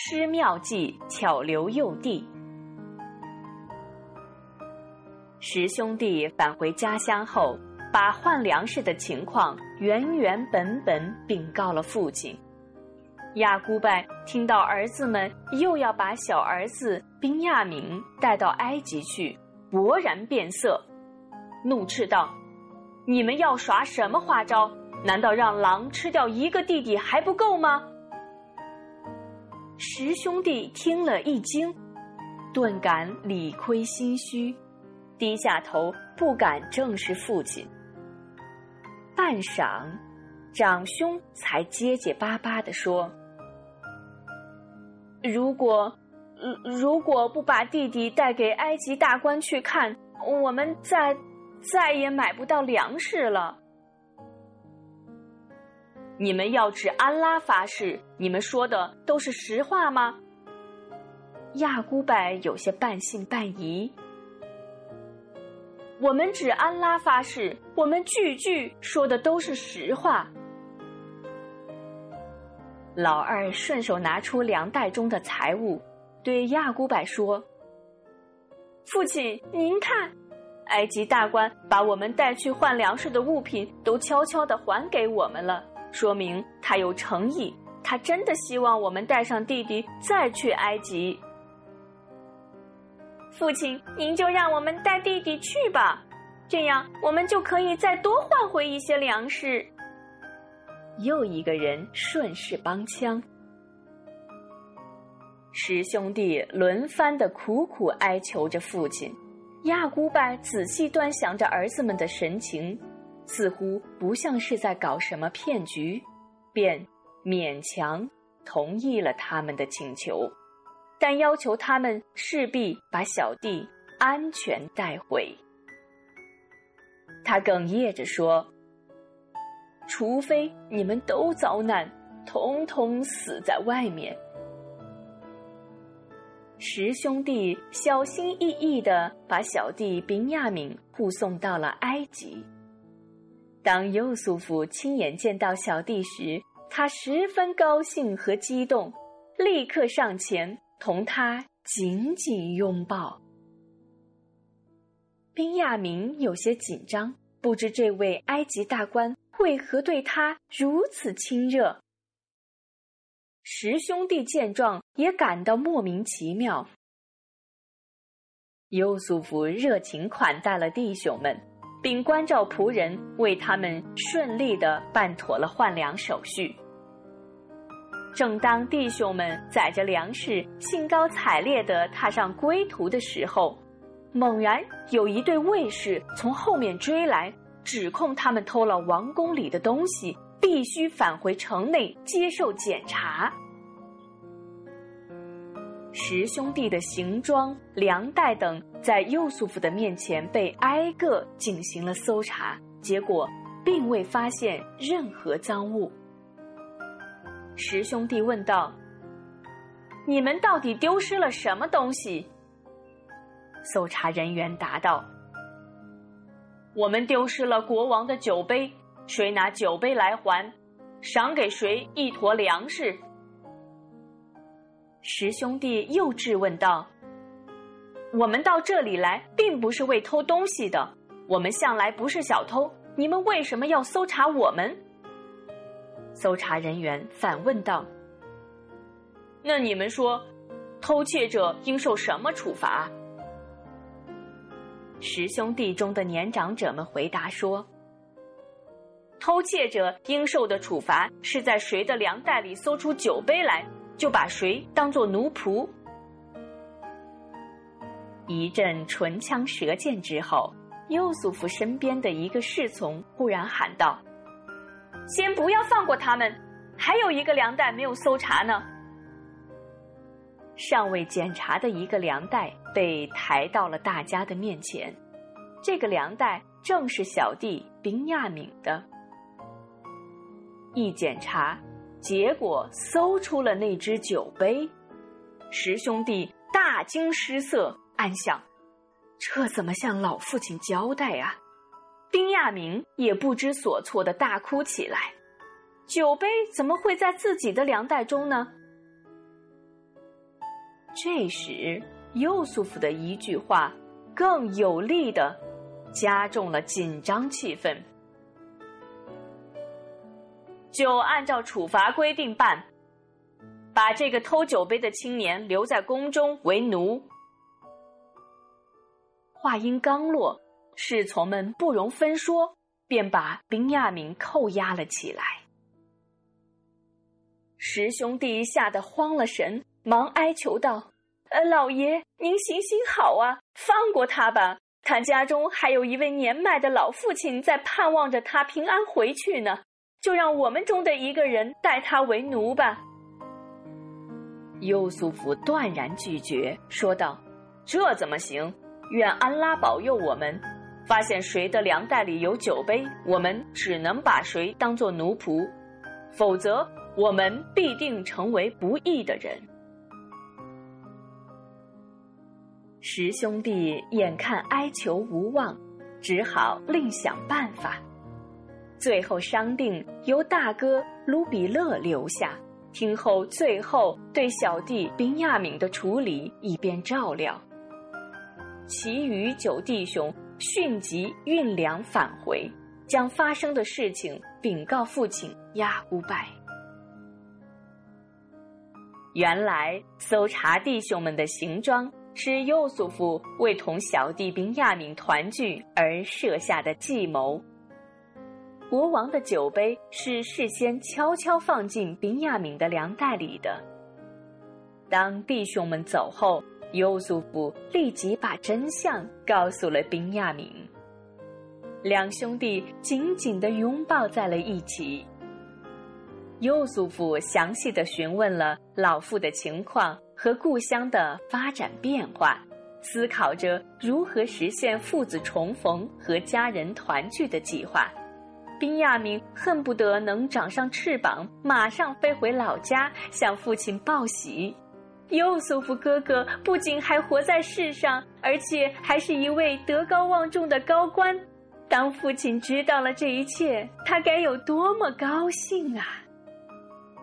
施妙计，巧留幼弟。十兄弟返回家乡后，把换粮食的情况原原本本禀告了父亲。亚古拜听到儿子们又要把小儿子宾亚明带到埃及去，勃然变色，怒斥道：“你们要耍什么花招？难道让狼吃掉一个弟弟还不够吗？”十兄弟听了一惊，顿感理亏心虚，低下头不敢正视父亲。半晌，长兄才结结巴巴地说：“如果，如果不把弟弟带给埃及大官去看，我们再再也买不到粮食了。”你们要指安拉发誓，你们说的都是实话吗？亚古拜有些半信半疑。我们指安拉发誓，我们句句说的都是实话。老二顺手拿出粮袋中的财物，对亚古拜说：“父亲，您看，埃及大官把我们带去换粮食的物品都悄悄的还给我们了。”说明他有诚意，他真的希望我们带上弟弟再去埃及。父亲，您就让我们带弟弟去吧，这样我们就可以再多换回一些粮食。又一个人顺势帮腔，十兄弟轮番的苦苦哀求着父亲。亚古柏仔细端详着儿子们的神情。似乎不像是在搞什么骗局，便勉强同意了他们的请求，但要求他们势必把小弟安全带回。他哽咽着说：“除非你们都遭难，统统死在外面。”十兄弟小心翼翼地把小弟宾亚敏护送到了埃及。当尤素夫亲眼见到小弟时，他十分高兴和激动，立刻上前同他紧紧拥抱。宾亚明有些紧张，不知这位埃及大官为何对他如此亲热。十兄弟见状也感到莫名其妙。尤素夫热情款待了弟兄们。并关照仆人为他们顺利的办妥了换粮手续。正当弟兄们载着粮食兴高采烈的踏上归途的时候，猛然有一对卫士从后面追来，指控他们偷了王宫里的东西，必须返回城内接受检查。十兄弟的行装、粮袋等在右素夫的面前被挨个进行了搜查，结果并未发现任何赃物。十兄弟问道：“你们到底丢失了什么东西？”搜查人员答道：“我们丢失了国王的酒杯，谁拿酒杯来还，赏给谁一坨粮食。”十兄弟又质问道：“我们到这里来，并不是为偷东西的，我们向来不是小偷，你们为什么要搜查我们？”搜查人员反问道：“那你们说，偷窃者应受什么处罚？”十兄弟中的年长者们回答说：“偷窃者应受的处罚，是在谁的粮袋里搜出酒杯来。”就把谁当做奴仆？一阵唇枪舌剑之后，又祖父身边的一个侍从忽然喊道：“先不要放过他们，还有一个粮袋没有搜查呢。”尚未检查的一个粮袋被抬到了大家的面前，这个粮袋正是小弟宾亚敏的。一检查。结果搜出了那只酒杯，十兄弟大惊失色，暗想：这怎么向老父亲交代啊？丁亚明也不知所措的大哭起来。酒杯怎么会在自己的粮袋中呢？这时，右素福的一句话，更有力的加重了紧张气氛。就按照处罚规定办，把这个偷酒杯的青年留在宫中为奴。话音刚落，侍从们不容分说，便把宾亚明扣押了起来。十兄弟吓得慌了神，忙哀求道：“呃，老爷，您行行好啊，放过他吧！他家中还有一位年迈的老父亲在盼望着他平安回去呢。”就让我们中的一个人待他为奴吧。优素福断然拒绝，说道：“这怎么行？愿安拉保佑我们。发现谁的粮袋里有酒杯，我们只能把谁当做奴仆，否则我们必定成为不义的人。”十兄弟眼看哀求无望，只好另想办法。最后商定由大哥卢比勒留下，听候最后对小弟宾亚敏的处理，以便照料。其余九弟兄迅即运粮返回，将发生的事情禀告父亲亚乌拜。原来搜查弟兄们的行装是幼祖父为同小弟宾亚敏团聚而设下的计谋。国王的酒杯是事先悄悄放进宾亚敏的粮袋里的。当弟兄们走后，优素夫立即把真相告诉了宾亚敏。两兄弟紧紧的拥抱在了一起。优素夫详细的询问了老父的情况和故乡的发展变化，思考着如何实现父子重逢和家人团聚的计划。宾亚明恨不得能长上翅膀，马上飞回老家向父亲报喜。尤素福哥哥不仅还活在世上，而且还是一位德高望重的高官。当父亲知道了这一切，他该有多么高兴啊！